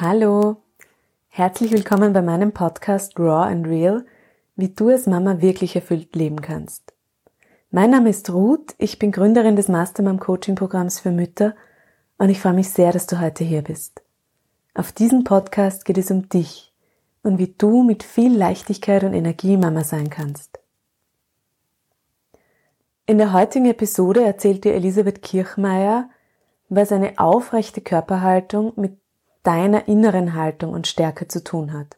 Hallo, herzlich willkommen bei meinem Podcast Raw and Real, wie du als Mama wirklich erfüllt leben kannst. Mein Name ist Ruth, ich bin Gründerin des Mastermom Coaching Programms für Mütter und ich freue mich sehr, dass du heute hier bist. Auf diesem Podcast geht es um dich und wie du mit viel Leichtigkeit und Energie Mama sein kannst. In der heutigen Episode erzählt dir Elisabeth Kirchmeier, was eine aufrechte Körperhaltung mit deiner inneren Haltung und Stärke zu tun hat.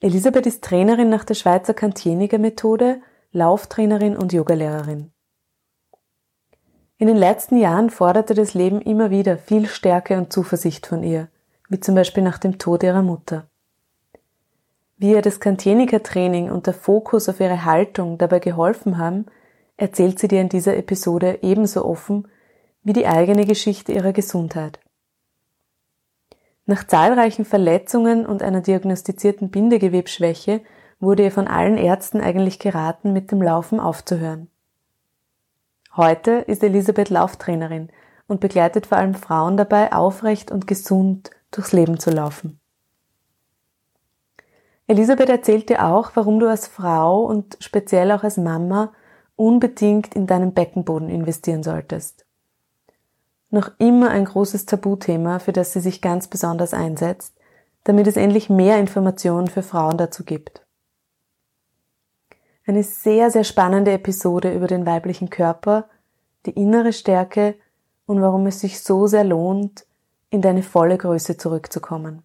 Elisabeth ist Trainerin nach der Schweizer Kantieniger Methode, Lauftrainerin und Yogalehrerin. In den letzten Jahren forderte das Leben immer wieder viel Stärke und Zuversicht von ihr, wie zum Beispiel nach dem Tod ihrer Mutter. Wie ihr das Kantieniker-Training und der Fokus auf ihre Haltung dabei geholfen haben, erzählt sie dir in dieser Episode ebenso offen wie die eigene Geschichte ihrer Gesundheit. Nach zahlreichen Verletzungen und einer diagnostizierten Bindegewebsschwäche wurde ihr von allen Ärzten eigentlich geraten, mit dem Laufen aufzuhören. Heute ist Elisabeth Lauftrainerin und begleitet vor allem Frauen dabei, aufrecht und gesund durchs Leben zu laufen. Elisabeth erzählt dir auch, warum du als Frau und speziell auch als Mama unbedingt in deinen Beckenboden investieren solltest noch immer ein großes Tabuthema, für das sie sich ganz besonders einsetzt, damit es endlich mehr Informationen für Frauen dazu gibt. Eine sehr, sehr spannende Episode über den weiblichen Körper, die innere Stärke und warum es sich so sehr lohnt, in deine volle Größe zurückzukommen.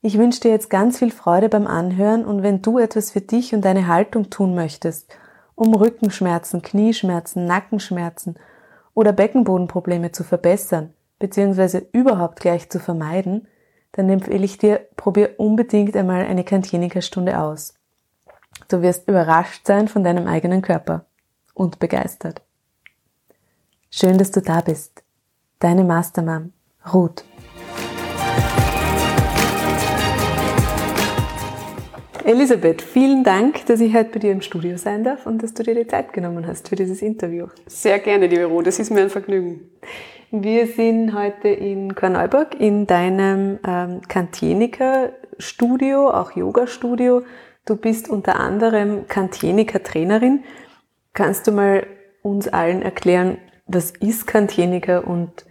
Ich wünsche dir jetzt ganz viel Freude beim Anhören und wenn du etwas für dich und deine Haltung tun möchtest, um Rückenschmerzen, Knieschmerzen, Nackenschmerzen oder Beckenbodenprobleme zu verbessern bzw. überhaupt gleich zu vermeiden, dann empfehle ich dir, probier unbedingt einmal eine Kantinika-Stunde aus. Du wirst überrascht sein von deinem eigenen Körper und begeistert. Schön, dass du da bist. Deine Mastermam, Ruth. Elisabeth, vielen Dank, dass ich heute bei dir im Studio sein darf und dass du dir die Zeit genommen hast für dieses Interview. Sehr gerne, liebe Ruth, das ist mir ein Vergnügen. Wir sind heute in Korneuburg in deinem ähm, Kantienika-Studio, auch Yoga-Studio. Du bist unter anderem Kantienika-Trainerin. Kannst du mal uns allen erklären, was ist Kantienika und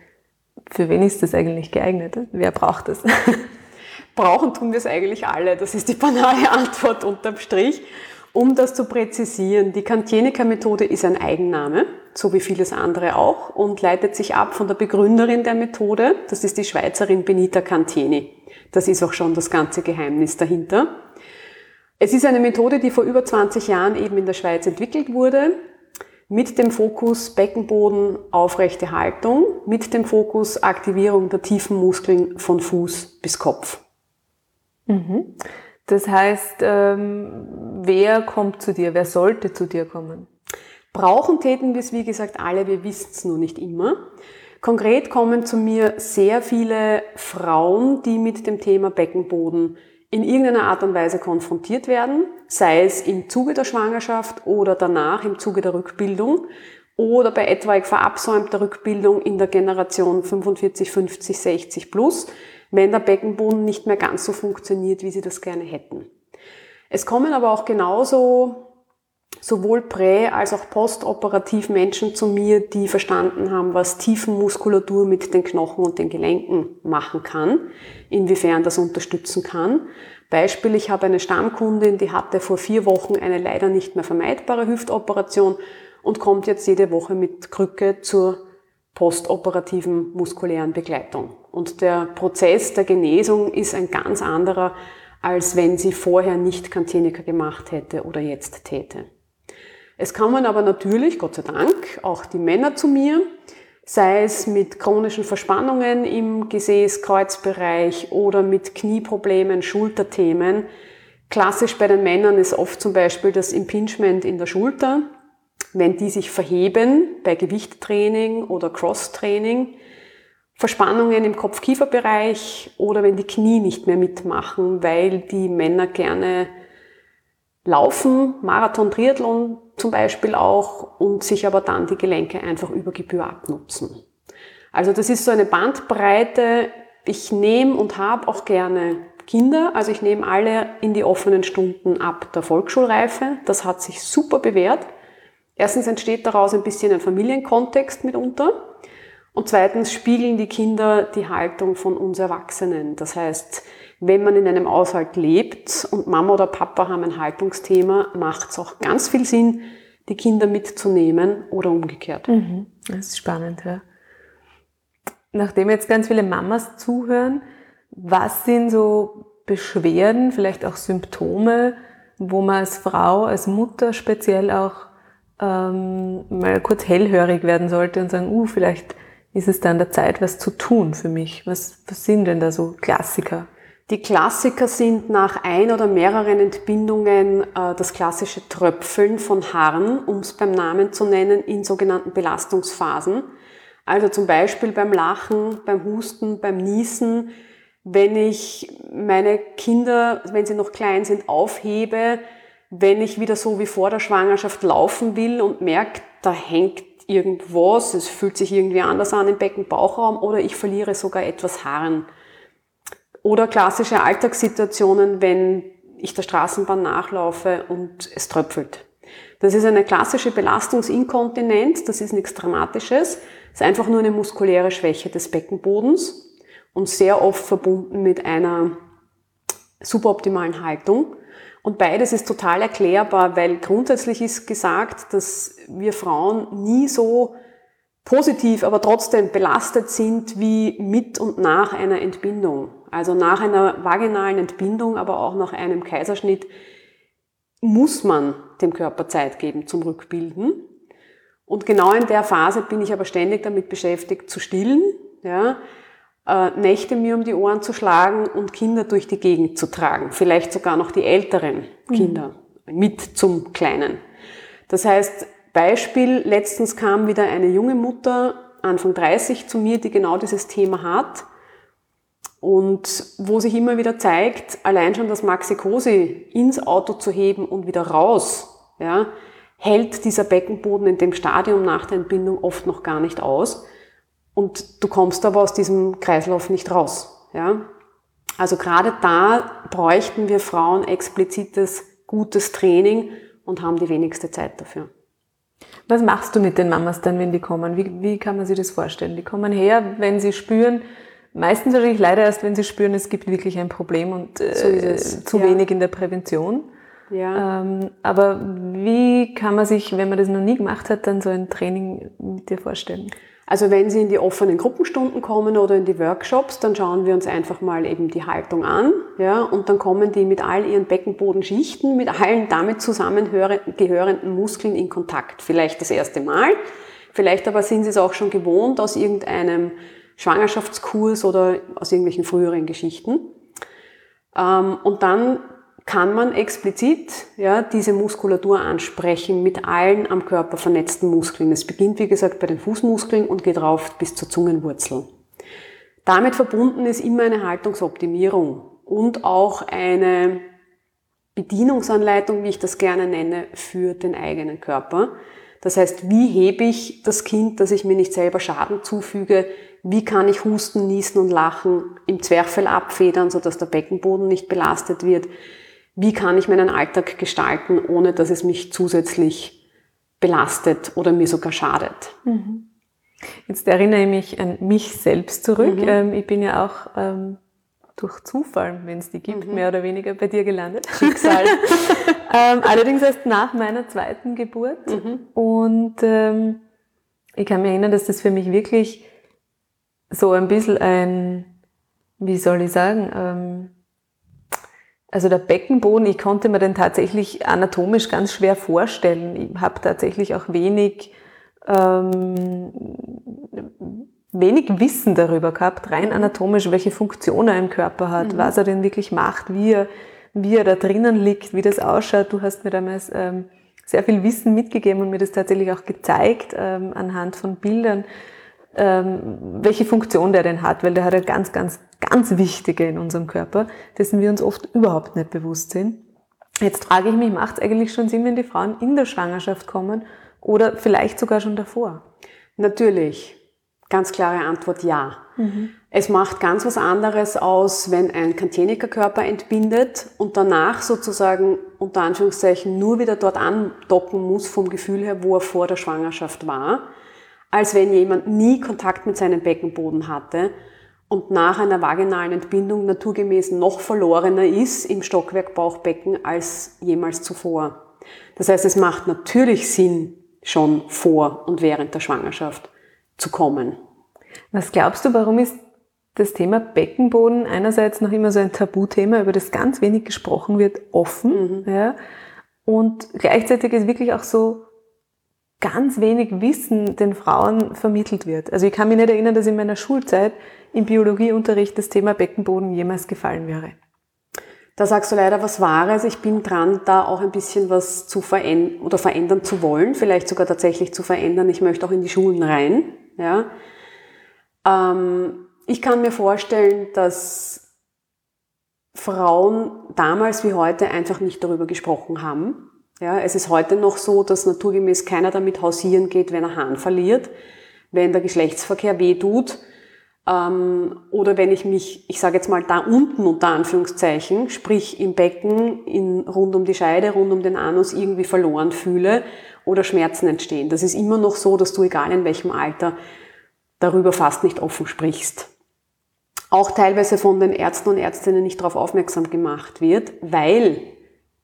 für wen ist das eigentlich geeignet? Wer braucht das? Brauchen tun wir es eigentlich alle. Das ist die banale Antwort unterm Strich. Um das zu präzisieren, die Kantienika-Methode ist ein Eigenname, so wie vieles andere auch, und leitet sich ab von der Begründerin der Methode. Das ist die Schweizerin Benita Cantieni. Das ist auch schon das ganze Geheimnis dahinter. Es ist eine Methode, die vor über 20 Jahren eben in der Schweiz entwickelt wurde, mit dem Fokus Beckenboden, aufrechte Haltung, mit dem Fokus Aktivierung der tiefen Muskeln von Fuß bis Kopf. Mhm. Das heißt, ähm, wer kommt zu dir? Wer sollte zu dir kommen? Brauchen täten wir es, wie gesagt, alle, wir wissen es nur nicht immer. Konkret kommen zu mir sehr viele Frauen, die mit dem Thema Beckenboden in irgendeiner Art und Weise konfrontiert werden, sei es im Zuge der Schwangerschaft oder danach im Zuge der Rückbildung oder bei etwaig verabsäumter Rückbildung in der Generation 45, 50, 60 plus, wenn der Beckenboden nicht mehr ganz so funktioniert, wie sie das gerne hätten. Es kommen aber auch genauso sowohl prä- als auch postoperativ Menschen zu mir, die verstanden haben, was Tiefenmuskulatur mit den Knochen und den Gelenken machen kann, inwiefern das unterstützen kann. Beispiel, ich habe eine Stammkundin, die hatte vor vier Wochen eine leider nicht mehr vermeidbare Hüftoperation und kommt jetzt jede Woche mit Krücke zur postoperativen muskulären Begleitung. Und der Prozess der Genesung ist ein ganz anderer, als wenn sie vorher nicht Kantinika gemacht hätte oder jetzt täte. Es kommen aber natürlich, Gott sei Dank, auch die Männer zu mir, sei es mit chronischen Verspannungen im Gesäß-Kreuzbereich oder mit Knieproblemen, Schulterthemen. Klassisch bei den Männern ist oft zum Beispiel das Impingement in der Schulter, wenn die sich verheben bei Gewichttraining oder Cross-Training, Verspannungen im Kopf-Kiefer-Bereich oder wenn die Knie nicht mehr mitmachen, weil die Männer gerne laufen, Marathon, Triathlon zum Beispiel auch und sich aber dann die Gelenke einfach über Gebühr abnutzen. Also das ist so eine Bandbreite ich nehme und habe auch gerne Kinder, also ich nehme alle in die offenen Stunden ab der Volksschulreife. Das hat sich super bewährt. Erstens entsteht daraus ein bisschen ein Familienkontext mitunter. Und zweitens spiegeln die Kinder die Haltung von uns Erwachsenen. Das heißt, wenn man in einem Haushalt lebt und Mama oder Papa haben ein Haltungsthema, macht es auch ganz viel Sinn, die Kinder mitzunehmen oder umgekehrt. Mhm. Das ist spannend, ja. Nachdem jetzt ganz viele Mamas zuhören, was sind so Beschwerden, vielleicht auch Symptome, wo man als Frau, als Mutter speziell auch ähm, mal kurz hellhörig werden sollte und sagen, uh, vielleicht ist es dann der Zeit, was zu tun für mich. Was, was sind denn da so Klassiker? Die Klassiker sind nach ein oder mehreren Entbindungen äh, das klassische Tröpfeln von Haaren, um es beim Namen zu nennen, in sogenannten Belastungsphasen. Also zum Beispiel beim Lachen, beim Husten, beim Niesen, wenn ich meine Kinder, wenn sie noch klein sind, aufhebe, wenn ich wieder so wie vor der Schwangerschaft laufen will und merke, da hängt irgendwas, es fühlt sich irgendwie anders an im Becken-Bauchraum oder ich verliere sogar etwas Haaren. Oder klassische Alltagssituationen, wenn ich der Straßenbahn nachlaufe und es tröpfelt. Das ist eine klassische Belastungsinkontinenz, das ist nichts Dramatisches, es ist einfach nur eine muskuläre Schwäche des Beckenbodens und sehr oft verbunden mit einer suboptimalen Haltung. Und beides ist total erklärbar, weil grundsätzlich ist gesagt, dass wir Frauen nie so positiv, aber trotzdem belastet sind wie mit und nach einer Entbindung. Also nach einer vaginalen Entbindung, aber auch nach einem Kaiserschnitt muss man dem Körper Zeit geben zum Rückbilden. Und genau in der Phase bin ich aber ständig damit beschäftigt zu stillen, ja, äh, Nächte mir um die Ohren zu schlagen und Kinder durch die Gegend zu tragen. Vielleicht sogar noch die älteren Kinder mhm. mit zum Kleinen. Das heißt, Beispiel, letztens kam wieder eine junge Mutter, Anfang 30, zu mir, die genau dieses Thema hat. Und wo sich immer wieder zeigt, allein schon das Maxi Cosi ins Auto zu heben und wieder raus, ja, hält dieser Beckenboden in dem Stadium nach der Entbindung oft noch gar nicht aus. Und du kommst aber aus diesem Kreislauf nicht raus. Ja? Also gerade da bräuchten wir Frauen explizites, gutes Training und haben die wenigste Zeit dafür. Was machst du mit den Mamas dann, wenn die kommen? Wie, wie kann man sich das vorstellen? Die kommen her, wenn sie spüren, meistens wahrscheinlich leider erst, wenn sie spüren, es gibt wirklich ein Problem und äh, so zu ja. wenig in der Prävention. Ja. Ähm, aber wie kann man sich, wenn man das noch nie gemacht hat, dann so ein Training mit dir vorstellen? Also wenn Sie in die offenen Gruppenstunden kommen oder in die Workshops, dann schauen wir uns einfach mal eben die Haltung an, ja, und dann kommen die mit all ihren Beckenbodenschichten, mit allen damit zusammengehörenden Muskeln in Kontakt. Vielleicht das erste Mal, vielleicht aber sind Sie es auch schon gewohnt aus irgendeinem Schwangerschaftskurs oder aus irgendwelchen früheren Geschichten. Ähm, und dann kann man explizit ja, diese Muskulatur ansprechen mit allen am Körper vernetzten Muskeln. Es beginnt, wie gesagt, bei den Fußmuskeln und geht rauf bis zur Zungenwurzel. Damit verbunden ist immer eine Haltungsoptimierung und auch eine Bedienungsanleitung, wie ich das gerne nenne, für den eigenen Körper. Das heißt, wie hebe ich das Kind, dass ich mir nicht selber Schaden zufüge? Wie kann ich husten, niesen und lachen im Zwerchfell abfedern, sodass der Beckenboden nicht belastet wird? Wie kann ich meinen Alltag gestalten, ohne dass es mich zusätzlich belastet oder mir sogar schadet. Mhm. Jetzt erinnere ich mich an mich selbst zurück. Mhm. Ähm, ich bin ja auch ähm, durch Zufall, wenn es die gibt, mhm. mehr oder weniger bei dir gelandet. Schicksal. ähm, allerdings erst nach meiner zweiten Geburt. Mhm. Und ähm, ich kann mich erinnern, dass das für mich wirklich so ein bisschen ein, wie soll ich sagen, ähm, also der Beckenboden, ich konnte mir den tatsächlich anatomisch ganz schwer vorstellen. Ich habe tatsächlich auch wenig, ähm, wenig Wissen darüber gehabt, rein anatomisch, welche Funktion er im Körper hat, mhm. was er denn wirklich macht, wie er, wie er da drinnen liegt, wie das ausschaut. Du hast mir damals ähm, sehr viel Wissen mitgegeben und mir das tatsächlich auch gezeigt ähm, anhand von Bildern ähm, welche Funktion der denn hat, weil der hat eine ganz, ganz, ganz wichtige in unserem Körper, dessen wir uns oft überhaupt nicht bewusst sind. Jetzt frage ich mich, macht es eigentlich schon Sinn, wenn die Frauen in der Schwangerschaft kommen oder vielleicht sogar schon davor? Natürlich. Ganz klare Antwort ja. Mhm. Es macht ganz was anderes aus, wenn ein Kantienikerkörper entbindet und danach sozusagen unter Anführungszeichen nur wieder dort andocken muss vom Gefühl her, wo er vor der Schwangerschaft war, als wenn jemand nie Kontakt mit seinem Beckenboden hatte und nach einer vaginalen Entbindung naturgemäß noch verlorener ist im Stockwerk Bauchbecken als jemals zuvor. Das heißt, es macht natürlich Sinn, schon vor und während der Schwangerschaft zu kommen. Was glaubst du, warum ist das Thema Beckenboden einerseits noch immer so ein Tabuthema, über das ganz wenig gesprochen wird, offen, mhm. ja, und gleichzeitig ist wirklich auch so ganz wenig Wissen den Frauen vermittelt wird. Also ich kann mich nicht erinnern, dass in meiner Schulzeit im Biologieunterricht das Thema Beckenboden jemals gefallen wäre. Da sagst du leider was Wahres. Ich bin dran, da auch ein bisschen was zu verändern oder verändern zu wollen, vielleicht sogar tatsächlich zu verändern. Ich möchte auch in die Schulen rein. Ja. Ähm, ich kann mir vorstellen, dass Frauen damals wie heute einfach nicht darüber gesprochen haben. Ja, es ist heute noch so, dass naturgemäß keiner damit hausieren geht, wenn er Hahn verliert, wenn der Geschlechtsverkehr weh tut ähm, oder wenn ich mich, ich sage jetzt mal da unten unter Anführungszeichen, sprich im Becken, in, rund um die Scheide, rund um den Anus irgendwie verloren fühle oder Schmerzen entstehen. Das ist immer noch so, dass du egal in welchem Alter darüber fast nicht offen sprichst. Auch teilweise von den Ärzten und Ärztinnen nicht darauf aufmerksam gemacht wird, weil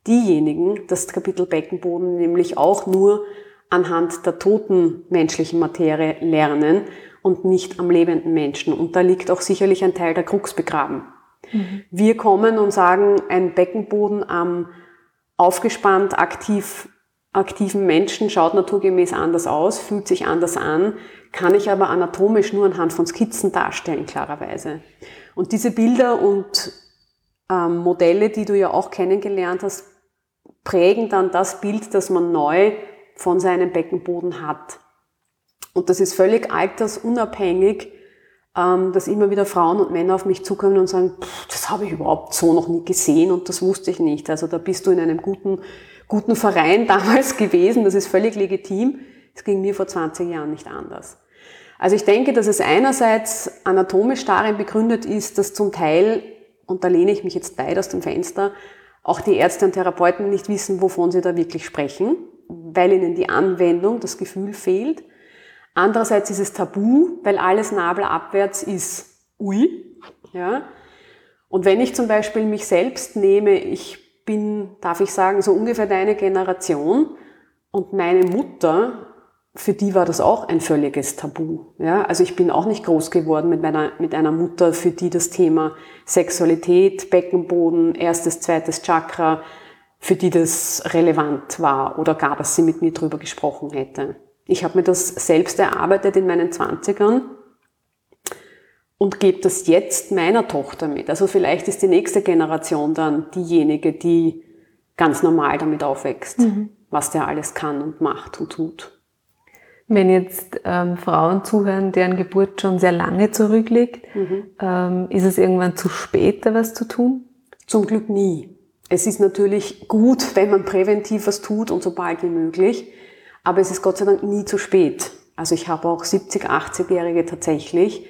diejenigen das Kapitel Beckenboden nämlich auch nur anhand der toten menschlichen Materie lernen und nicht am lebenden Menschen. Und da liegt auch sicherlich ein Teil der Krux begraben. Mhm. Wir kommen und sagen, ein Beckenboden am aufgespannt aktiv, aktiven Menschen schaut naturgemäß anders aus, fühlt sich anders an, kann ich aber anatomisch nur anhand von Skizzen darstellen, klarerweise. Und diese Bilder und ähm, Modelle, die du ja auch kennengelernt hast, prägen dann das Bild, das man neu von seinem Beckenboden hat. Und das ist völlig altersunabhängig, ähm, dass immer wieder Frauen und Männer auf mich zukommen und sagen, das habe ich überhaupt so noch nie gesehen und das wusste ich nicht. Also da bist du in einem guten, guten Verein damals gewesen, das ist völlig legitim. Es ging mir vor 20 Jahren nicht anders. Also ich denke, dass es einerseits anatomisch darin begründet ist, dass zum Teil, und da lehne ich mich jetzt weit aus dem Fenster, auch die Ärzte und Therapeuten nicht wissen, wovon sie da wirklich sprechen, weil ihnen die Anwendung, das Gefühl fehlt. Andererseits ist es tabu, weil alles nabelabwärts ist ui. Ja? Und wenn ich zum Beispiel mich selbst nehme, ich bin, darf ich sagen, so ungefähr deine Generation und meine Mutter, für die war das auch ein völliges Tabu. Ja? Also ich bin auch nicht groß geworden mit, meiner, mit einer Mutter, für die das Thema Sexualität, Beckenboden, erstes, zweites Chakra, für die das relevant war oder gar, dass sie mit mir drüber gesprochen hätte. Ich habe mir das selbst erarbeitet in meinen Zwanzigern und gebe das jetzt meiner Tochter mit. Also vielleicht ist die nächste Generation dann diejenige, die ganz normal damit aufwächst, mhm. was der alles kann und macht und tut. Wenn jetzt ähm, Frauen zuhören, deren Geburt schon sehr lange zurückliegt, mhm. ähm, ist es irgendwann zu spät, da was zu tun? Zum Glück nie. Es ist natürlich gut, wenn man präventiv was tut und so bald wie möglich. Aber es ist Gott sei Dank nie zu spät. Also ich habe auch 70, 80-Jährige tatsächlich,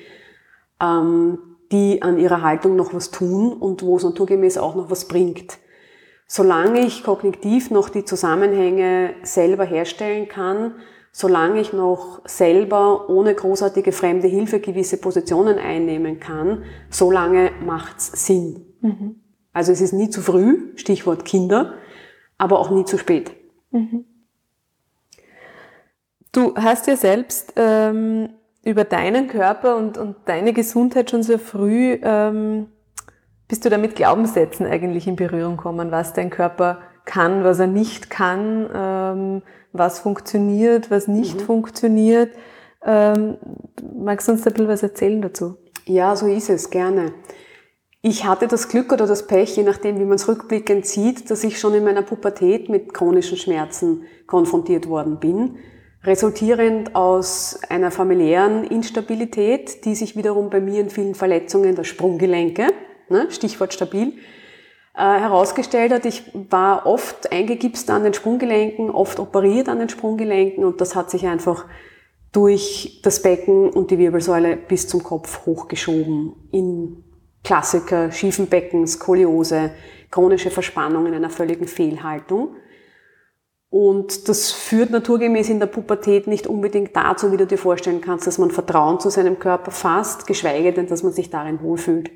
ähm, die an ihrer Haltung noch was tun und wo es naturgemäß auch noch was bringt. Solange ich kognitiv noch die Zusammenhänge selber herstellen kann, solange ich noch selber ohne großartige fremde Hilfe gewisse Positionen einnehmen kann, solange macht's Sinn. Mhm. Also es ist nie zu früh, Stichwort Kinder, aber auch nie zu spät. Mhm. Du hast ja selbst ähm, über deinen Körper und, und deine Gesundheit schon sehr früh, ähm, bist du da mit Glaubenssätzen eigentlich in Berührung gekommen, was dein Körper kann, was er nicht kann, ähm, was funktioniert, was nicht mhm. funktioniert. Ähm, magst du uns da ein bisschen was erzählen dazu? Ja, so ist es, gerne. Ich hatte das Glück oder das Pech, je nachdem, wie man es rückblickend sieht, dass ich schon in meiner Pubertät mit chronischen Schmerzen konfrontiert worden bin resultierend aus einer familiären Instabilität, die sich wiederum bei mir in vielen Verletzungen der Sprunggelenke, ne, Stichwort stabil, äh, herausgestellt hat. Ich war oft eingegipst an den Sprunggelenken, oft operiert an den Sprunggelenken und das hat sich einfach durch das Becken und die Wirbelsäule bis zum Kopf hochgeschoben in Klassiker, schiefen Becken, Skoliose, chronische Verspannung in einer völligen Fehlhaltung. Und das führt naturgemäß in der Pubertät nicht unbedingt dazu, wie du dir vorstellen kannst, dass man Vertrauen zu seinem Körper fasst, geschweige denn, dass man sich darin wohlfühlt.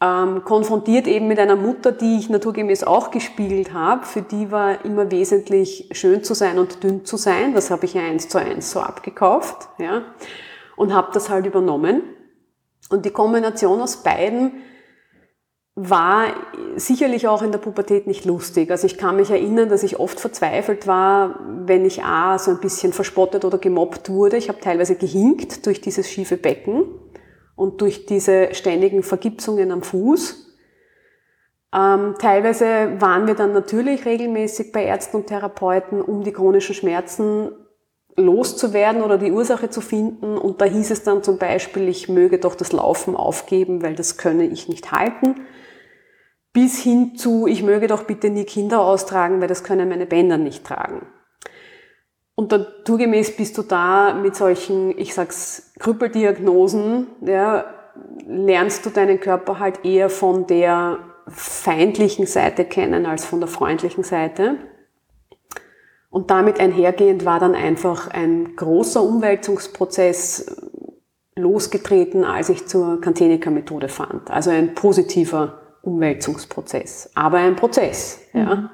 Ähm, konfrontiert eben mit einer Mutter, die ich naturgemäß auch gespiegelt habe. Für die war immer wesentlich schön zu sein und dünn zu sein. Das habe ich ja eins zu eins so abgekauft. Ja, und habe das halt übernommen. Und die Kombination aus beiden war sicherlich auch in der Pubertät nicht lustig. Also ich kann mich erinnern, dass ich oft verzweifelt war, wenn ich A, so ein bisschen verspottet oder gemobbt wurde. Ich habe teilweise gehinkt durch dieses schiefe Becken und durch diese ständigen Vergipsungen am Fuß. Ähm, teilweise waren wir dann natürlich regelmäßig bei Ärzten und Therapeuten, um die chronischen Schmerzen loszuwerden oder die Ursache zu finden. Und da hieß es dann zum Beispiel, ich möge doch das Laufen aufgeben, weil das könne ich nicht halten bis hin zu, ich möge doch bitte nie Kinder austragen, weil das können meine Bänder nicht tragen. Und naturgemäß bist du da mit solchen, ich sag's, Krüppeldiagnosen, ja, lernst du deinen Körper halt eher von der feindlichen Seite kennen als von der freundlichen Seite. Und damit einhergehend war dann einfach ein großer Umwälzungsprozess losgetreten, als ich zur Kantenika-Methode fand. Also ein positiver Umwälzungsprozess, aber ein Prozess. Ja. Mhm.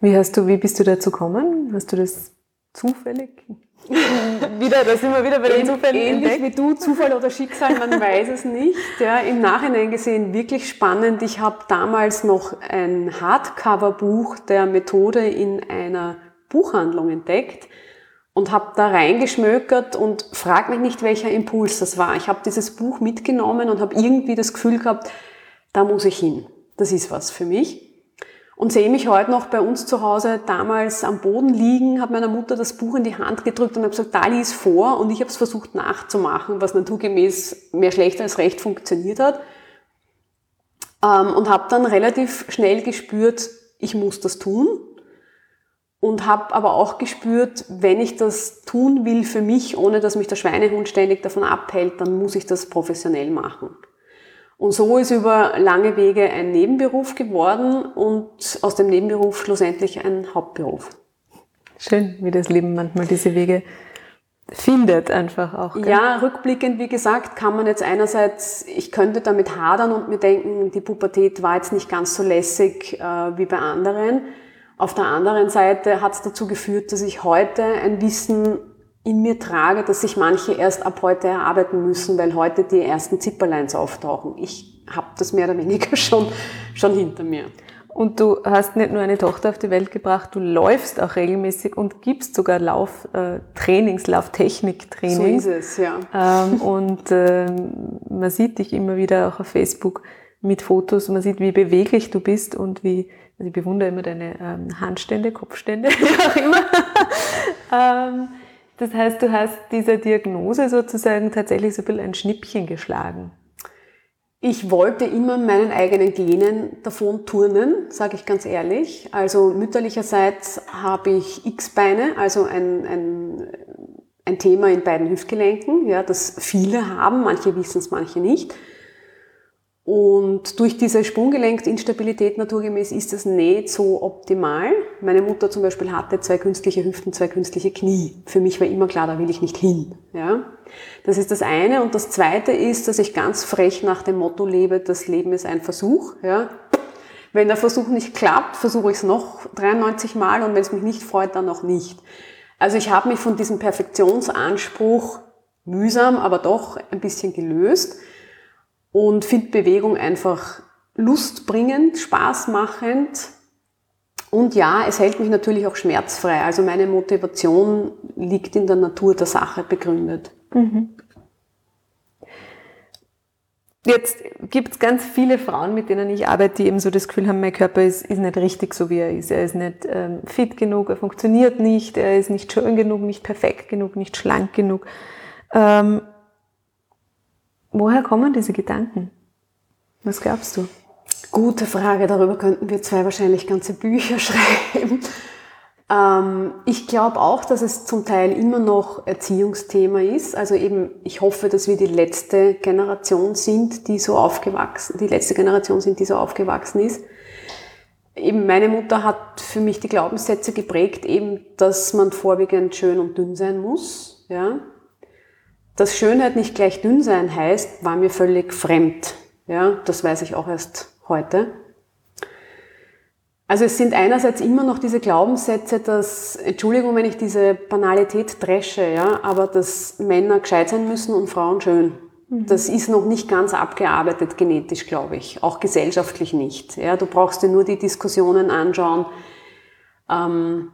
Wie hast du, wie bist du dazu gekommen? Hast du das zufällig? wieder, da sind wir wieder bei den Zufällen. Ähnlich entdeckt. wie du, Zufall oder Schicksal, man weiß es nicht. Ja, Im Nachhinein gesehen wirklich spannend. Ich habe damals noch ein Hardcover-Buch der Methode in einer Buchhandlung entdeckt und habe da reingeschmökert und frag mich nicht, welcher Impuls das war. Ich habe dieses Buch mitgenommen und habe irgendwie das Gefühl gehabt, da muss ich hin. Das ist was für mich. Und sehe mich heute noch bei uns zu Hause damals am Boden liegen, habe meiner Mutter das Buch in die Hand gedrückt und habe gesagt, da lies vor und ich habe es versucht nachzumachen, was naturgemäß mehr schlecht als recht funktioniert hat. Ähm, und habe dann relativ schnell gespürt, ich muss das tun. Und habe aber auch gespürt, wenn ich das tun will für mich, ohne dass mich der Schweinehund ständig davon abhält, dann muss ich das professionell machen. Und so ist über lange Wege ein Nebenberuf geworden und aus dem Nebenberuf schlussendlich ein Hauptberuf. Schön, wie das Leben manchmal diese Wege findet einfach auch. Gell? Ja, rückblickend, wie gesagt, kann man jetzt einerseits, ich könnte damit hadern und mir denken, die Pubertät war jetzt nicht ganz so lässig äh, wie bei anderen. Auf der anderen Seite hat es dazu geführt, dass ich heute ein Wissen in mir trage, dass sich manche erst ab heute erarbeiten müssen, weil heute die ersten Zipperleins auftauchen. Ich habe das mehr oder weniger schon, schon hinter mir. Und du hast nicht nur eine Tochter auf die Welt gebracht, du läufst auch regelmäßig und gibst sogar Lauftrainings, äh, Lauftechniktrainings. So ist es, ja. Ähm, und ähm, man sieht dich immer wieder auch auf Facebook mit Fotos, man sieht, wie beweglich du bist und wie, also ich bewundere immer deine ähm, Handstände, Kopfstände, wie auch immer. ähm, das heißt, du hast dieser Diagnose sozusagen tatsächlich so ein bisschen ein Schnippchen geschlagen. Ich wollte immer meinen eigenen Genen davon turnen, sage ich ganz ehrlich. Also mütterlicherseits habe ich X-Beine, also ein, ein, ein Thema in beiden Hüftgelenken, ja, das viele haben, manche wissen es, manche nicht. Und durch diese Sprunggelenksinstabilität naturgemäß ist es nicht so optimal. Meine Mutter zum Beispiel hatte zwei künstliche Hüften, zwei künstliche Knie. Für mich war immer klar, da will ich nicht hin. Ja? Das ist das eine. Und das zweite ist, dass ich ganz frech nach dem Motto lebe, das Leben ist ein Versuch. Ja? Wenn der Versuch nicht klappt, versuche ich es noch 93 Mal und wenn es mich nicht freut, dann noch nicht. Also ich habe mich von diesem Perfektionsanspruch mühsam, aber doch ein bisschen gelöst und finde Bewegung einfach lustbringend, spaßmachend und ja, es hält mich natürlich auch schmerzfrei. Also meine Motivation liegt in der Natur der Sache begründet. Mhm. Jetzt gibt es ganz viele Frauen, mit denen ich arbeite, die eben so das Gefühl haben, mein Körper ist, ist nicht richtig so, wie er ist. Er ist nicht ähm, fit genug, er funktioniert nicht, er ist nicht schön genug, nicht perfekt genug, nicht schlank genug. Ähm, Woher kommen diese Gedanken? Was glaubst du? Gute Frage, darüber könnten wir zwei wahrscheinlich ganze Bücher schreiben. Ähm, ich glaube auch, dass es zum Teil immer noch Erziehungsthema ist. Also eben, ich hoffe, dass wir die letzte Generation sind, die so aufgewachsen, die letzte Generation sind, die so aufgewachsen ist. Eben meine Mutter hat für mich die Glaubenssätze geprägt, eben, dass man vorwiegend schön und dünn sein muss, ja. Dass Schönheit nicht gleich dünn sein heißt, war mir völlig fremd, ja. Das weiß ich auch erst heute. Also es sind einerseits immer noch diese Glaubenssätze, dass, Entschuldigung, wenn ich diese Banalität dresche, ja, aber dass Männer gescheit sein müssen und Frauen schön. Mhm. Das ist noch nicht ganz abgearbeitet genetisch, glaube ich. Auch gesellschaftlich nicht. Ja, du brauchst dir nur die Diskussionen anschauen, ähm,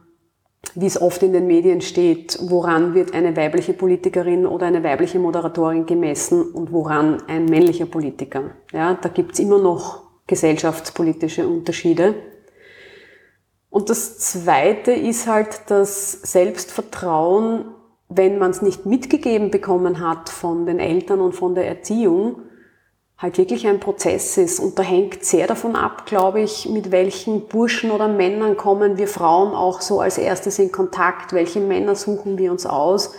wie es oft in den Medien steht, woran wird eine weibliche Politikerin oder eine weibliche Moderatorin gemessen und woran ein männlicher Politiker. Ja, da gibt's immer noch gesellschaftspolitische Unterschiede. Und das Zweite ist halt das Selbstvertrauen, wenn man es nicht mitgegeben bekommen hat von den Eltern und von der Erziehung, halt wirklich ein Prozess ist. Und da hängt sehr davon ab, glaube ich, mit welchen Burschen oder Männern kommen wir Frauen auch so als erstes in Kontakt, welche Männer suchen wir uns aus,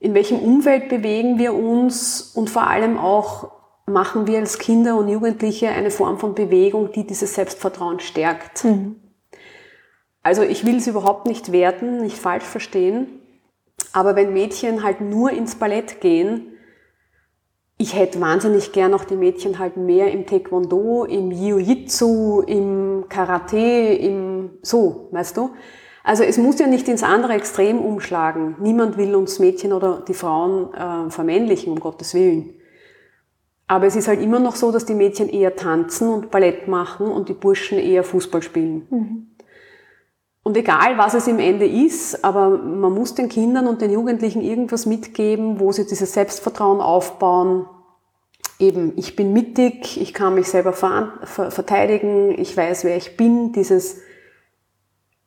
in welchem Umfeld bewegen wir uns und vor allem auch machen wir als Kinder und Jugendliche eine Form von Bewegung, die dieses Selbstvertrauen stärkt. Mhm. Also ich will es überhaupt nicht werten, nicht falsch verstehen. Aber wenn Mädchen halt nur ins Ballett gehen, ich hätte wahnsinnig gern auch die Mädchen halt mehr im Taekwondo, im Jiu-Jitsu, im Karate, im so, weißt du? Also es muss ja nicht ins andere Extrem umschlagen. Niemand will uns Mädchen oder die Frauen äh, vermännlichen, um Gottes Willen. Aber es ist halt immer noch so, dass die Mädchen eher tanzen und Ballett machen und die Burschen eher Fußball spielen. Mhm. Und egal, was es im Ende ist, aber man muss den Kindern und den Jugendlichen irgendwas mitgeben, wo sie dieses Selbstvertrauen aufbauen. Eben, ich bin mittig, ich kann mich selber verteidigen, ich weiß, wer ich bin, dieses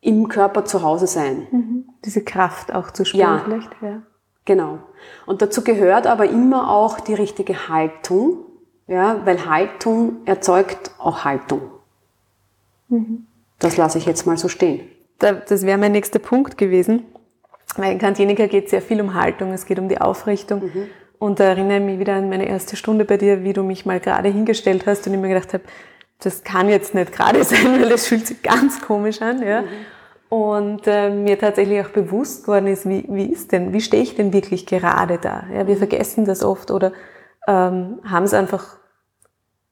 im Körper zu Hause sein. Mhm. Diese Kraft auch zu spüren ja, vielleicht. Ja, genau. Und dazu gehört aber immer auch die richtige Haltung, ja, weil Haltung erzeugt auch Haltung. Mhm. Das lasse ich jetzt mal so stehen das wäre mein nächster Punkt gewesen. Weil in Kantinika geht sehr viel um Haltung, es geht um die Aufrichtung. Mhm. Und da erinnere ich mich wieder an meine erste Stunde bei dir, wie du mich mal gerade hingestellt hast und ich mir gedacht habe, das kann jetzt nicht gerade sein, weil das fühlt sich ganz komisch an. Ja. Mhm. Und äh, mir tatsächlich auch bewusst geworden ist, wie, wie ist denn, wie stehe ich denn wirklich gerade da? Ja, wir mhm. vergessen das oft oder ähm, haben es einfach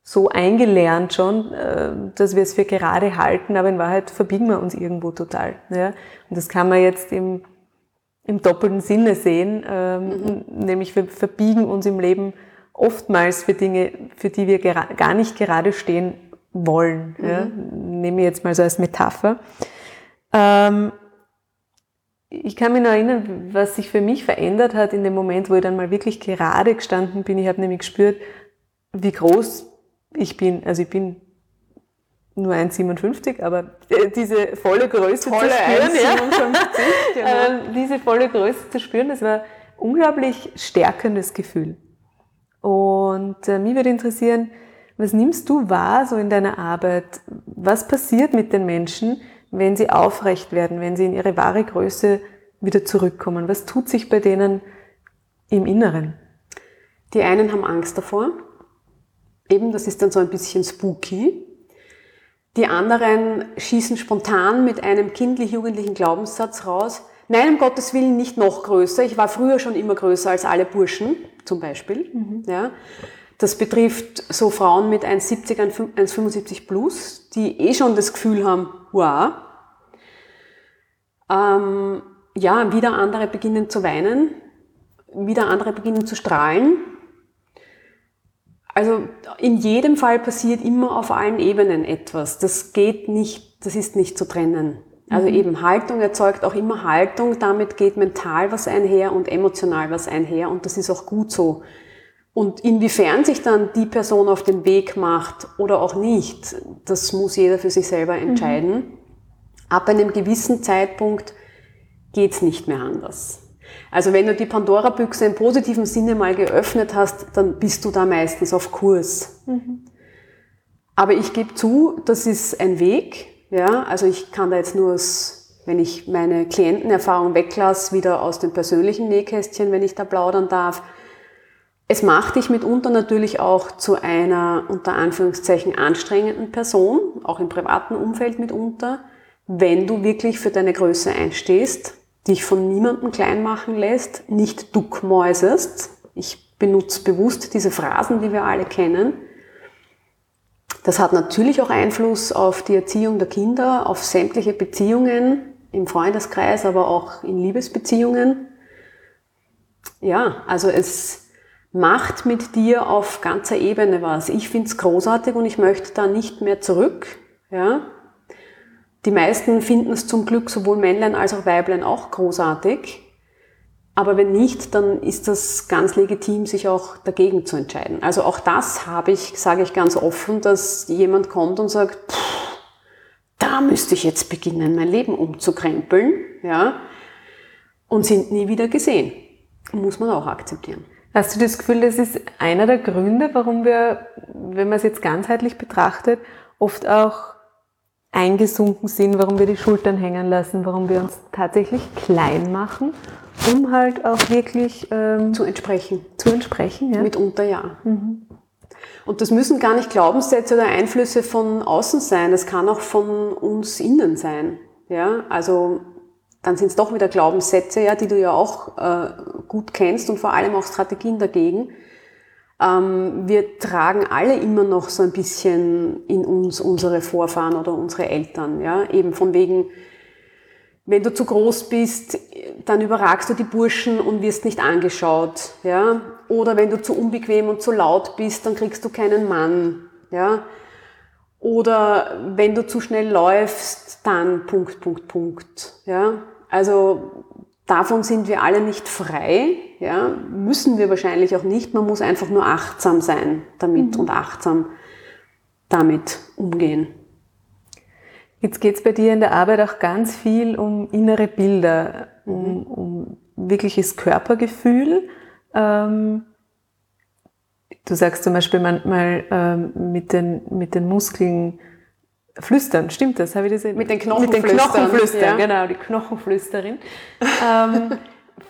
so eingelernt schon, äh, dass wir es für gerade halten, aber in Wahrheit verbiegen wir uns irgendwo total. Ja? Und das kann man jetzt im, im doppelten Sinne sehen, ähm, mhm. nämlich wir verbiegen uns im Leben oftmals für Dinge, für die wir gar nicht gerade stehen wollen. Mhm. Ja? Nehme ich jetzt mal so als Metapher. Ähm, ich kann mich noch erinnern, was sich für mich verändert hat in dem Moment, wo ich dann mal wirklich gerade gestanden bin. Ich habe nämlich gespürt, wie groß ich bin, also ich bin nur 1,57, aber äh, diese volle Größe Tolle zu spüren, ja, genau. Ähm, diese volle Größe zu spüren, das war ein unglaublich stärkendes Gefühl. Und äh, mich würde interessieren, was nimmst du wahr so in deiner Arbeit? Was passiert mit den Menschen, wenn sie aufrecht werden, wenn sie in ihre wahre Größe wieder zurückkommen? Was tut sich bei denen im Inneren? Die einen haben Angst davor, Eben, das ist dann so ein bisschen spooky. Die anderen schießen spontan mit einem kindlich-jugendlichen Glaubenssatz raus. Nein, um Gottes Willen nicht noch größer. Ich war früher schon immer größer als alle Burschen, zum Beispiel. Mhm. Ja. Das betrifft so Frauen mit 1,70, 1,75 plus, die eh schon das Gefühl haben, wow. Ähm, ja, wieder andere beginnen zu weinen, wieder andere beginnen zu strahlen. Also in jedem Fall passiert immer auf allen Ebenen etwas. Das geht nicht, das ist nicht zu trennen. Also mhm. eben Haltung erzeugt auch immer Haltung, damit geht mental was einher und emotional was einher und das ist auch gut so. Und inwiefern sich dann die Person auf den Weg macht oder auch nicht, das muss jeder für sich selber entscheiden. Mhm. Ab einem gewissen Zeitpunkt geht's nicht mehr anders. Also wenn du die Pandora-Büchse im positiven Sinne mal geöffnet hast, dann bist du da meistens auf Kurs. Mhm. Aber ich gebe zu, das ist ein Weg. Ja, also ich kann da jetzt nur wenn ich meine Klientenerfahrung weglasse, wieder aus dem persönlichen Nähkästchen, wenn ich da plaudern darf. Es macht dich mitunter natürlich auch zu einer unter Anführungszeichen anstrengenden Person, auch im privaten Umfeld mitunter, wenn du wirklich für deine Größe einstehst, dich von niemandem klein machen lässt, nicht duckmäusest. Ich benutze bewusst diese Phrasen, die wir alle kennen. Das hat natürlich auch Einfluss auf die Erziehung der Kinder, auf sämtliche Beziehungen im Freundeskreis, aber auch in Liebesbeziehungen. Ja, also es macht mit dir auf ganzer Ebene was. Ich finde es großartig und ich möchte da nicht mehr zurück. Ja. Die meisten finden es zum Glück sowohl Männlein als auch Weiblein auch großartig. Aber wenn nicht, dann ist das ganz legitim, sich auch dagegen zu entscheiden. Also auch das habe ich, sage ich ganz offen, dass jemand kommt und sagt, pff, da müsste ich jetzt beginnen, mein Leben umzukrempeln, ja, und sind nie wieder gesehen. Muss man auch akzeptieren. Hast du das Gefühl, das ist einer der Gründe, warum wir, wenn man es jetzt ganzheitlich betrachtet, oft auch eingesunken sind, warum wir die Schultern hängen lassen, warum wir uns tatsächlich klein machen, um halt auch wirklich ähm, zu entsprechen. Zu entsprechen, ja. Mitunter ja. Mhm. Und das müssen gar nicht Glaubenssätze oder Einflüsse von außen sein, das kann auch von uns innen sein. Ja, also dann sind es doch wieder Glaubenssätze, ja, die du ja auch äh, gut kennst und vor allem auch Strategien dagegen. Ähm, wir tragen alle immer noch so ein bisschen in uns unsere Vorfahren oder unsere Eltern, ja, eben von wegen, wenn du zu groß bist, dann überragst du die Burschen und wirst nicht angeschaut, ja, oder wenn du zu unbequem und zu laut bist, dann kriegst du keinen Mann, ja, oder wenn du zu schnell läufst, dann Punkt, Punkt, Punkt, ja. Also Davon sind wir alle nicht frei, ja, müssen wir wahrscheinlich auch nicht. Man muss einfach nur achtsam sein damit mhm. und achtsam damit umgehen. Jetzt geht es bei dir in der Arbeit auch ganz viel um innere Bilder, um, mhm. um wirkliches Körpergefühl. Ähm, du sagst zum Beispiel manchmal ähm, mit, den, mit den Muskeln Flüstern, stimmt das? Habe ich das mit den Knochenflüstern? Mit den Knochenflüstern, ja. genau, die Knochenflüsterin. ähm,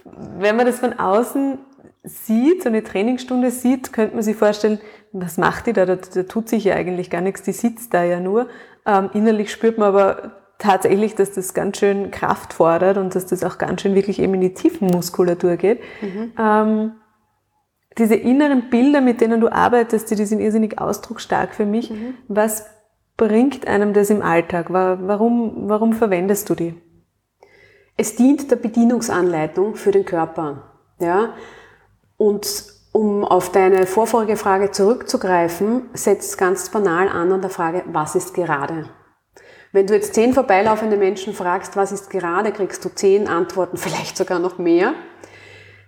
wenn man das von außen sieht, so eine Trainingsstunde sieht, könnte man sich vorstellen, was macht die da? Da, da tut sich ja eigentlich gar nichts, die sitzt da ja nur. Ähm, innerlich spürt man aber tatsächlich, dass das ganz schön Kraft fordert und dass das auch ganz schön wirklich eben in die Tiefenmuskulatur geht. Mhm. Ähm, diese inneren Bilder, mit denen du arbeitest, die sind irrsinnig ausdrucksstark für mich. Mhm. Was bringt einem das im Alltag? Warum, warum verwendest du die? Es dient der Bedienungsanleitung für den Körper. Ja? Und um auf deine vorvorige Frage zurückzugreifen, setzt ganz banal an an der Frage, was ist gerade? Wenn du jetzt zehn vorbeilaufende Menschen fragst, was ist gerade, kriegst du zehn Antworten, vielleicht sogar noch mehr.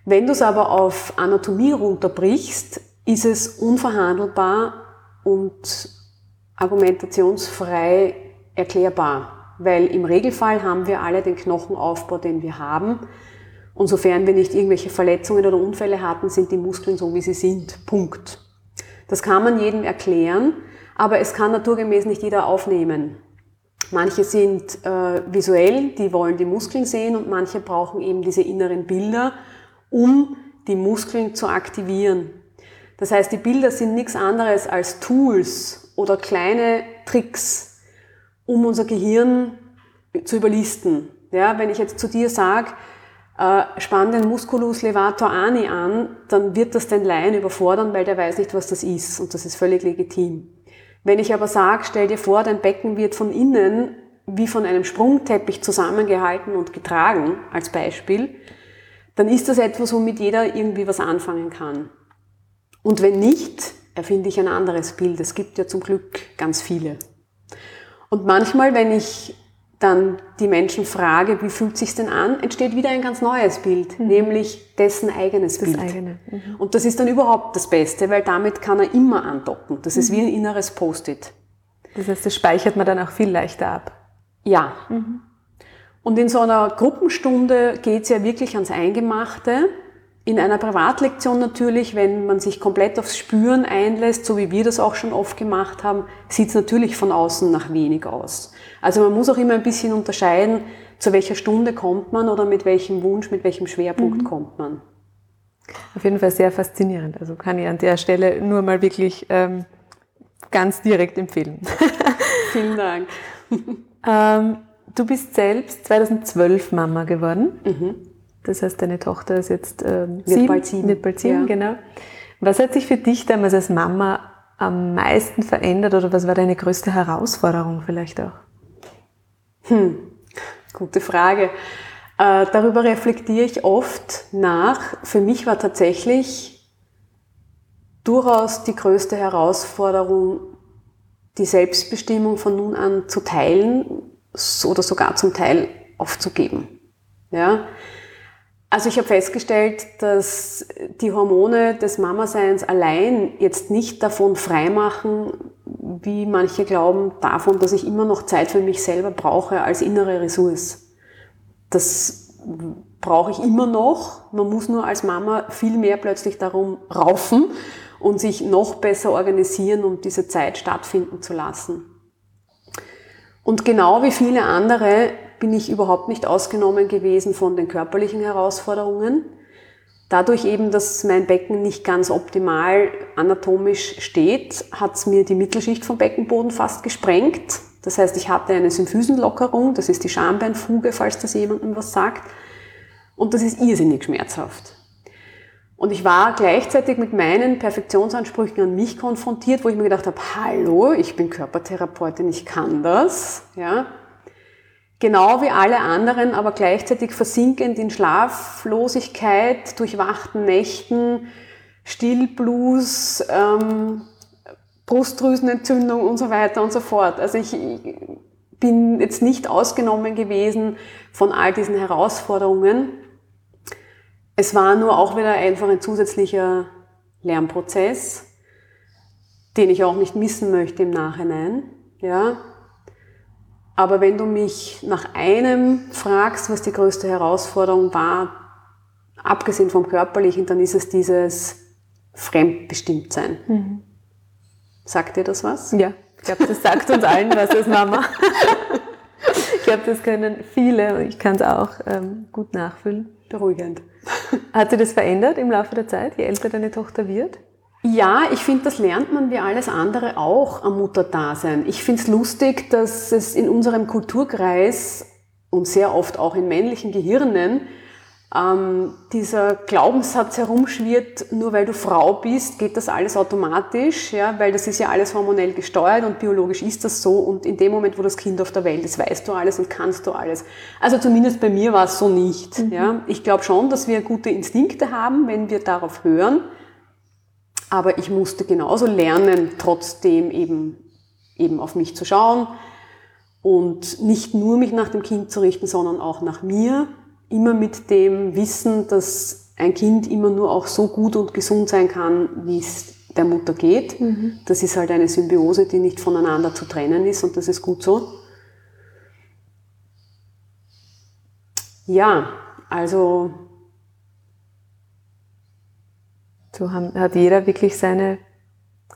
Wenn du es aber auf Anatomie runterbrichst, ist es unverhandelbar und argumentationsfrei erklärbar, weil im Regelfall haben wir alle den Knochenaufbau, den wir haben. Und sofern wir nicht irgendwelche Verletzungen oder Unfälle hatten, sind die Muskeln so, wie sie sind. Punkt. Das kann man jedem erklären, aber es kann naturgemäß nicht jeder aufnehmen. Manche sind äh, visuell, die wollen die Muskeln sehen und manche brauchen eben diese inneren Bilder, um die Muskeln zu aktivieren. Das heißt, die Bilder sind nichts anderes als Tools, oder kleine Tricks, um unser Gehirn zu überlisten. Ja, wenn ich jetzt zu dir sage, äh, spann den Musculus levator ani an, dann wird das den Laien überfordern, weil der weiß nicht, was das ist und das ist völlig legitim. Wenn ich aber sage, stell dir vor, dein Becken wird von innen wie von einem Sprungteppich zusammengehalten und getragen, als Beispiel, dann ist das etwas, womit jeder irgendwie was anfangen kann. Und wenn nicht, erfinde ich ein anderes Bild. Es gibt ja zum Glück ganz viele. Und manchmal, wenn ich dann die Menschen frage, wie fühlt sich denn an, entsteht wieder ein ganz neues Bild, mhm. nämlich dessen eigenes das Bild. Eigene. Mhm. Und das ist dann überhaupt das Beste, weil damit kann er immer andocken. Das mhm. ist wie ein inneres Post-it. Das heißt, das speichert man dann auch viel leichter ab. Ja. Mhm. Und in so einer Gruppenstunde geht es ja wirklich ans Eingemachte. In einer Privatlektion natürlich, wenn man sich komplett aufs Spüren einlässt, so wie wir das auch schon oft gemacht haben, sieht es natürlich von außen nach wenig aus. Also man muss auch immer ein bisschen unterscheiden, zu welcher Stunde kommt man oder mit welchem Wunsch, mit welchem Schwerpunkt mhm. kommt man. Auf jeden Fall sehr faszinierend. Also kann ich an der Stelle nur mal wirklich ähm, ganz direkt empfehlen. Vielen Dank. ähm, du bist selbst 2012 Mama geworden. Mhm. Das heißt, deine Tochter ist jetzt ähm, wird sieben, bald sieben. Wird bald sieben, ja. genau. Was hat sich für dich damals als Mama am meisten verändert oder was war deine größte Herausforderung vielleicht auch? Hm, gute Frage. Äh, darüber reflektiere ich oft nach. Für mich war tatsächlich durchaus die größte Herausforderung, die Selbstbestimmung von nun an zu teilen oder sogar zum Teil aufzugeben. Ja? Also ich habe festgestellt, dass die Hormone des Mama-Seins allein jetzt nicht davon freimachen, wie manche glauben, davon, dass ich immer noch Zeit für mich selber brauche als innere Ressource. Das brauche ich immer noch. Man muss nur als Mama viel mehr plötzlich darum raufen und sich noch besser organisieren, um diese Zeit stattfinden zu lassen. Und genau wie viele andere bin ich überhaupt nicht ausgenommen gewesen von den körperlichen Herausforderungen. Dadurch eben, dass mein Becken nicht ganz optimal anatomisch steht, hat es mir die Mittelschicht vom Beckenboden fast gesprengt. Das heißt, ich hatte eine Symphysenlockerung, das ist die Schambeinfuge, falls das jemandem was sagt. Und das ist irrsinnig schmerzhaft. Und ich war gleichzeitig mit meinen Perfektionsansprüchen an mich konfrontiert, wo ich mir gedacht habe, hallo, ich bin Körpertherapeutin, ich kann das. Ja, Genau wie alle anderen, aber gleichzeitig versinkend in Schlaflosigkeit, durchwachten Nächten, Stillblues, ähm, Brustdrüsenentzündung und so weiter und so fort. Also ich bin jetzt nicht ausgenommen gewesen von all diesen Herausforderungen. Es war nur auch wieder einfach ein zusätzlicher Lernprozess, den ich auch nicht missen möchte im Nachhinein. Ja, aber wenn du mich nach einem fragst, was die größte Herausforderung war, abgesehen vom körperlichen, dann ist es dieses Fremdbestimmtsein. Mhm. Sagt dir das was? Ja, ich glaube, das sagt uns allen was als Mama. ich glaube, das können viele und ich kann es auch ähm, gut nachfühlen. Beruhigend. Hat sich das verändert im Laufe der Zeit, je älter deine Tochter wird? Ja, ich finde, das lernt man wie alles andere auch am Mutterdasein. Ich finde es lustig, dass es in unserem Kulturkreis und sehr oft auch in männlichen Gehirnen ähm, dieser Glaubenssatz herumschwirrt, nur weil du Frau bist, geht das alles automatisch, ja, weil das ist ja alles hormonell gesteuert und biologisch ist das so und in dem Moment, wo das Kind auf der Welt ist, weißt du alles und kannst du alles. Also zumindest bei mir war es so nicht. Mhm. Ja. Ich glaube schon, dass wir gute Instinkte haben, wenn wir darauf hören aber ich musste genauso lernen, trotzdem eben, eben auf mich zu schauen und nicht nur mich nach dem Kind zu richten, sondern auch nach mir. Immer mit dem Wissen, dass ein Kind immer nur auch so gut und gesund sein kann, wie es der Mutter geht. Mhm. Das ist halt eine Symbiose, die nicht voneinander zu trennen ist und das ist gut so. Ja, also So hat jeder wirklich seine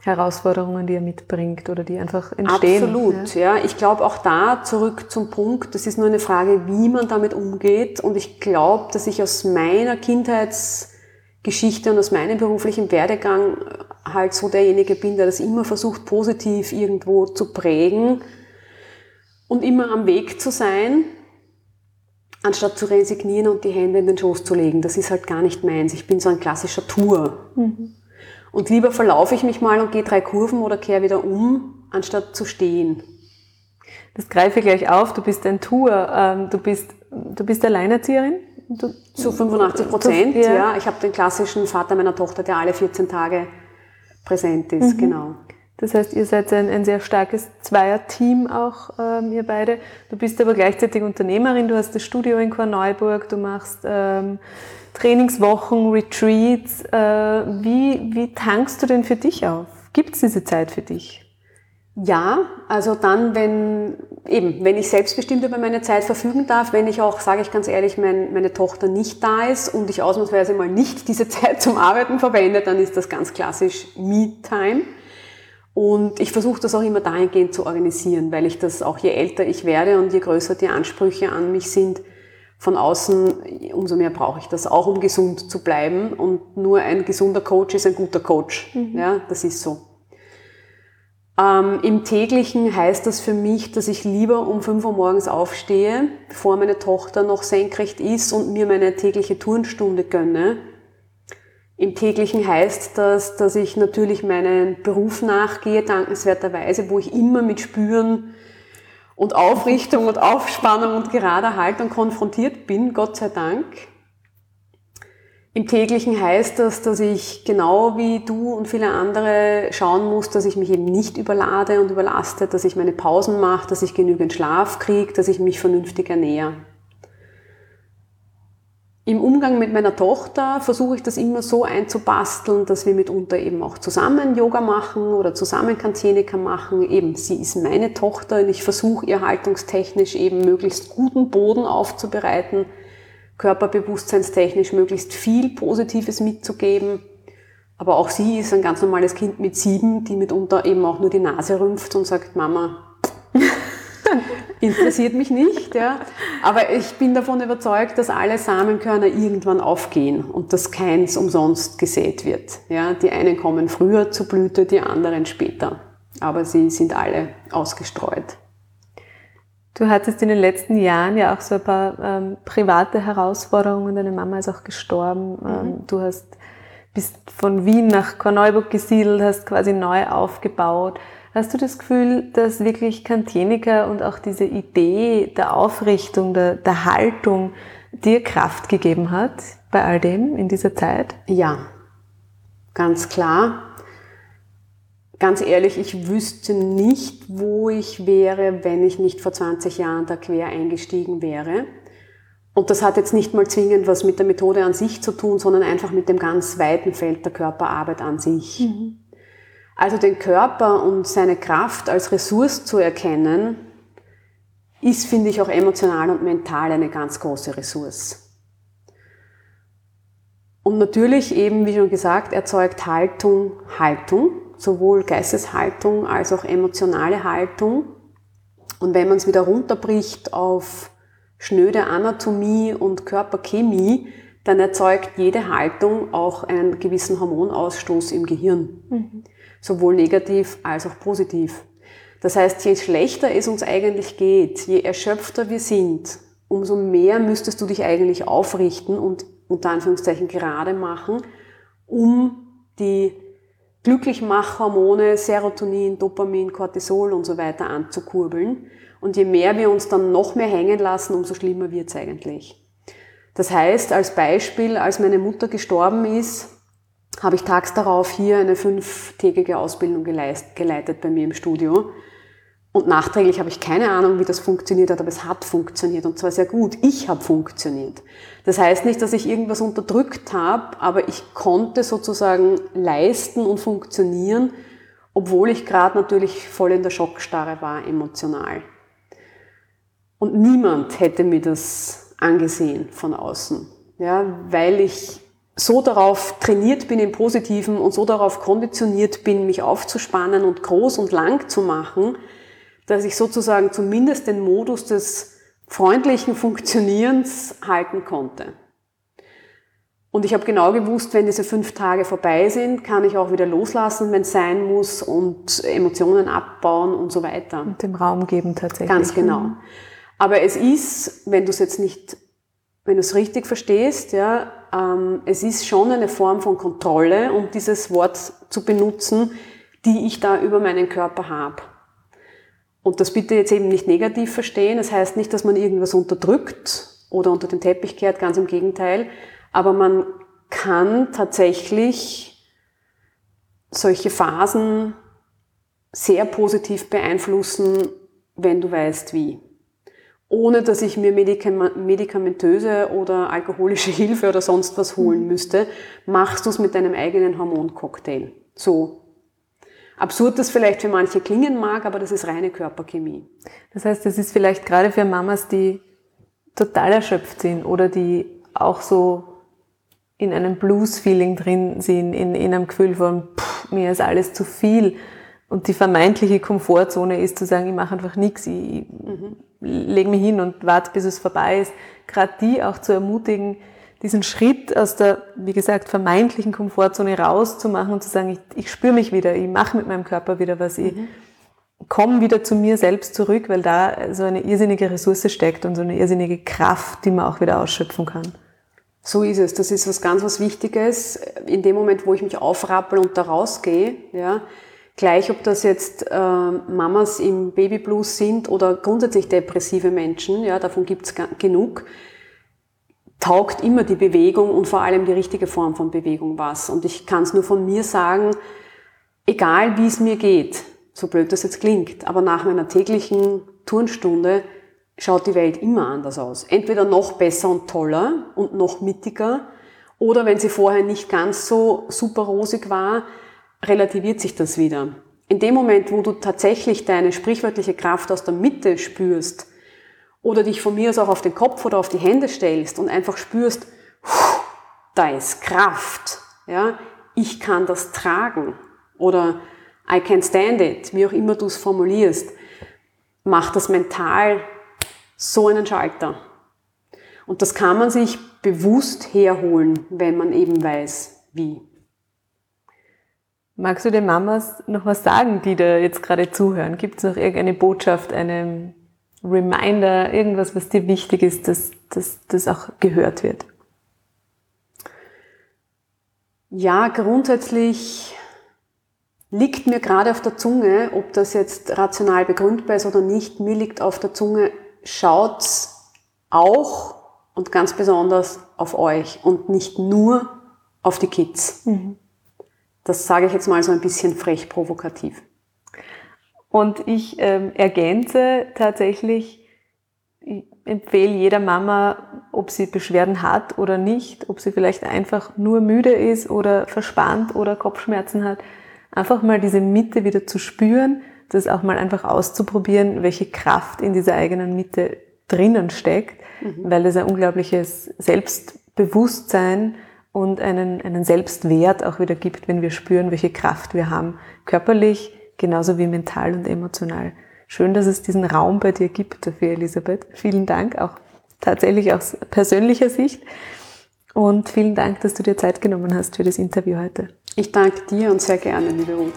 Herausforderungen, die er mitbringt oder die einfach entstehen. Absolut, ja. ja. Ich glaube auch da zurück zum Punkt, das ist nur eine Frage, wie man damit umgeht. Und ich glaube, dass ich aus meiner Kindheitsgeschichte und aus meinem beruflichen Werdegang halt so derjenige bin, der das immer versucht, positiv irgendwo zu prägen und immer am Weg zu sein anstatt zu resignieren und die Hände in den Schoß zu legen. Das ist halt gar nicht meins. Ich bin so ein klassischer Tour. Mhm. Und lieber verlaufe ich mich mal und gehe drei Kurven oder kehre wieder um, anstatt zu stehen. Das greife ich gleich auf. Du bist ein Tour. Ähm, du bist, du bist Alleinerzieherin? Du, Zu 85 Prozent, ja. ja. Ich habe den klassischen Vater meiner Tochter, der alle 14 Tage präsent ist, mhm. genau. Das heißt, ihr seid ein, ein sehr starkes Zweierteam auch, ähm, ihr beide. Du bist aber gleichzeitig Unternehmerin, du hast das Studio in Korneuburg, du machst ähm, Trainingswochen, Retreats. Äh, wie, wie tankst du denn für dich auf? Gibt es diese Zeit für dich? Ja, also dann, wenn eben, wenn ich selbstbestimmt über meine Zeit verfügen darf, wenn ich auch, sage ich ganz ehrlich, mein, meine Tochter nicht da ist und ich ausnahmsweise mal nicht diese Zeit zum Arbeiten verwende, dann ist das ganz klassisch Me-Time. Und ich versuche das auch immer dahingehend zu organisieren, weil ich das auch je älter ich werde und je größer die Ansprüche an mich sind, von außen, umso mehr brauche ich das, auch um gesund zu bleiben. Und nur ein gesunder Coach ist ein guter Coach. Mhm. Ja, das ist so. Ähm, Im täglichen heißt das für mich, dass ich lieber um 5 Uhr morgens aufstehe, bevor meine Tochter noch senkrecht ist und mir meine tägliche Turnstunde gönne. Im täglichen heißt das, dass ich natürlich meinen Beruf nachgehe, dankenswerterweise, wo ich immer mit Spüren und Aufrichtung und Aufspannung und gerader Haltung konfrontiert bin, Gott sei Dank. Im täglichen heißt das, dass ich genau wie du und viele andere schauen muss, dass ich mich eben nicht überlade und überlaste, dass ich meine Pausen mache, dass ich genügend Schlaf kriege, dass ich mich vernünftig ernähre. Im Umgang mit meiner Tochter versuche ich das immer so einzubasteln, dass wir mitunter eben auch zusammen Yoga machen oder zusammen Kanzenika machen. Eben, sie ist meine Tochter und ich versuche ihr haltungstechnisch eben möglichst guten Boden aufzubereiten, körperbewusstseinstechnisch möglichst viel Positives mitzugeben. Aber auch sie ist ein ganz normales Kind mit sieben, die mitunter eben auch nur die Nase rümpft und sagt, Mama, interessiert mich nicht. Ja. Aber ich bin davon überzeugt, dass alle Samenkörner irgendwann aufgehen und dass keins umsonst gesät wird. Ja. Die einen kommen früher zur Blüte, die anderen später. Aber sie sind alle ausgestreut. Du hattest in den letzten Jahren ja auch so ein paar ähm, private Herausforderungen. Deine Mama ist auch gestorben. Mhm. Ähm, du hast bist von Wien nach Korneuburg gesiedelt, hast quasi neu aufgebaut. Hast du das Gefühl, dass wirklich Kantieniker und auch diese Idee der Aufrichtung, der, der Haltung dir Kraft gegeben hat bei all dem in dieser Zeit? Ja, ganz klar ganz ehrlich, ich wüsste nicht, wo ich wäre, wenn ich nicht vor 20 Jahren da quer eingestiegen wäre. Und das hat jetzt nicht mal zwingend was mit der Methode an sich zu tun, sondern einfach mit dem ganz weiten Feld der Körperarbeit an sich. Mhm. Also den Körper und seine Kraft als Ressource zu erkennen, ist, finde ich, auch emotional und mental eine ganz große Ressource. Und natürlich eben, wie schon gesagt, erzeugt Haltung Haltung sowohl Geisteshaltung als auch emotionale Haltung. Und wenn man es wieder runterbricht auf schnöde Anatomie und Körperchemie, dann erzeugt jede Haltung auch einen gewissen Hormonausstoß im Gehirn. Mhm. Sowohl negativ als auch positiv. Das heißt, je schlechter es uns eigentlich geht, je erschöpfter wir sind, umso mehr müsstest du dich eigentlich aufrichten und unter Anführungszeichen gerade machen, um die Glücklichmachhormone, Serotonin, Dopamin, Cortisol und so weiter anzukurbeln. Und je mehr wir uns dann noch mehr hängen lassen, umso schlimmer wird's eigentlich. Das heißt, als Beispiel, als meine Mutter gestorben ist, habe ich tags darauf hier eine fünftägige Ausbildung geleitet bei mir im Studio. Und nachträglich habe ich keine Ahnung, wie das funktioniert hat, aber es hat funktioniert und zwar sehr gut. Ich habe funktioniert. Das heißt nicht, dass ich irgendwas unterdrückt habe, aber ich konnte sozusagen leisten und funktionieren, obwohl ich gerade natürlich voll in der Schockstarre war, emotional. Und niemand hätte mir das angesehen von außen, ja, weil ich so darauf trainiert bin im Positiven und so darauf konditioniert bin, mich aufzuspannen und groß und lang zu machen, dass ich sozusagen zumindest den Modus des freundlichen Funktionierens halten konnte. Und ich habe genau gewusst, wenn diese fünf Tage vorbei sind, kann ich auch wieder loslassen, wenn es sein muss und Emotionen abbauen und so weiter. Und dem Raum geben tatsächlich. Ganz genau. Aber es ist, wenn du es jetzt nicht, wenn du es richtig verstehst, ja, ähm, es ist schon eine Form von Kontrolle, um dieses Wort zu benutzen, die ich da über meinen Körper habe. Und das bitte jetzt eben nicht negativ verstehen. Das heißt nicht, dass man irgendwas unterdrückt oder unter den Teppich kehrt, ganz im Gegenteil. Aber man kann tatsächlich solche Phasen sehr positiv beeinflussen, wenn du weißt wie. Ohne dass ich mir medikamentöse oder alkoholische Hilfe oder sonst was holen müsste, machst du es mit deinem eigenen Hormoncocktail. So absurd das vielleicht für manche klingen mag, aber das ist reine Körperchemie. Das heißt, das ist vielleicht gerade für Mamas, die total erschöpft sind oder die auch so in einem Blues-Feeling drin sind, in, in einem Gefühl von, pff, mir ist alles zu viel. Und die vermeintliche Komfortzone ist zu sagen, ich mache einfach nichts, ich mhm. Lege mich hin und warte, bis es vorbei ist. Gerade die auch zu ermutigen, diesen Schritt aus der, wie gesagt, vermeintlichen Komfortzone rauszumachen und zu sagen, ich, ich spüre mich wieder, ich mache mit meinem Körper wieder was, ich mhm. komme wieder zu mir selbst zurück, weil da so eine irrsinnige Ressource steckt und so eine irrsinnige Kraft, die man auch wieder ausschöpfen kann. So ist es. Das ist was ganz was Wichtiges. In dem Moment, wo ich mich aufrappel und da rausgehe, ja, gleich ob das jetzt äh, Mamas im Babyblues sind oder grundsätzlich depressive Menschen, ja, davon gibt's genug, taugt immer die Bewegung und vor allem die richtige Form von Bewegung was. Und ich kann es nur von mir sagen, egal wie es mir geht, so blöd das jetzt klingt, aber nach meiner täglichen Turnstunde schaut die Welt immer anders aus. Entweder noch besser und toller und noch mittiger, oder wenn sie vorher nicht ganz so super rosig war, relativiert sich das wieder. In dem Moment, wo du tatsächlich deine sprichwörtliche Kraft aus der Mitte spürst oder dich von mir aus auch auf den Kopf oder auf die Hände stellst und einfach spürst, da ist Kraft, ja, ich kann das tragen oder I can stand it, wie auch immer du es formulierst, mach das mental so einen Schalter. Und das kann man sich bewusst herholen, wenn man eben weiß, wie. Magst du den Mamas noch was sagen, die da jetzt gerade zuhören? Gibt es noch irgendeine Botschaft, einen Reminder, irgendwas, was dir wichtig ist, dass das auch gehört wird? Ja, grundsätzlich liegt mir gerade auf der Zunge, ob das jetzt rational begründbar ist oder nicht, mir liegt auf der Zunge, schaut auch und ganz besonders auf euch und nicht nur auf die Kids. Mhm. Das sage ich jetzt mal so ein bisschen frech provokativ. Und ich ähm, ergänze tatsächlich, ich empfehle jeder Mama, ob sie Beschwerden hat oder nicht, ob sie vielleicht einfach nur müde ist oder verspannt oder Kopfschmerzen hat, einfach mal diese Mitte wieder zu spüren, das auch mal einfach auszuprobieren, welche Kraft in dieser eigenen Mitte drinnen steckt, mhm. weil es ein unglaubliches Selbstbewusstsein und einen, einen Selbstwert auch wieder gibt, wenn wir spüren, welche Kraft wir haben, körperlich, genauso wie mental und emotional. Schön, dass es diesen Raum bei dir gibt dafür, Elisabeth. Vielen Dank, auch tatsächlich aus persönlicher Sicht. Und vielen Dank, dass du dir Zeit genommen hast für das Interview heute. Ich danke dir und sehr gerne, liebe Ruth.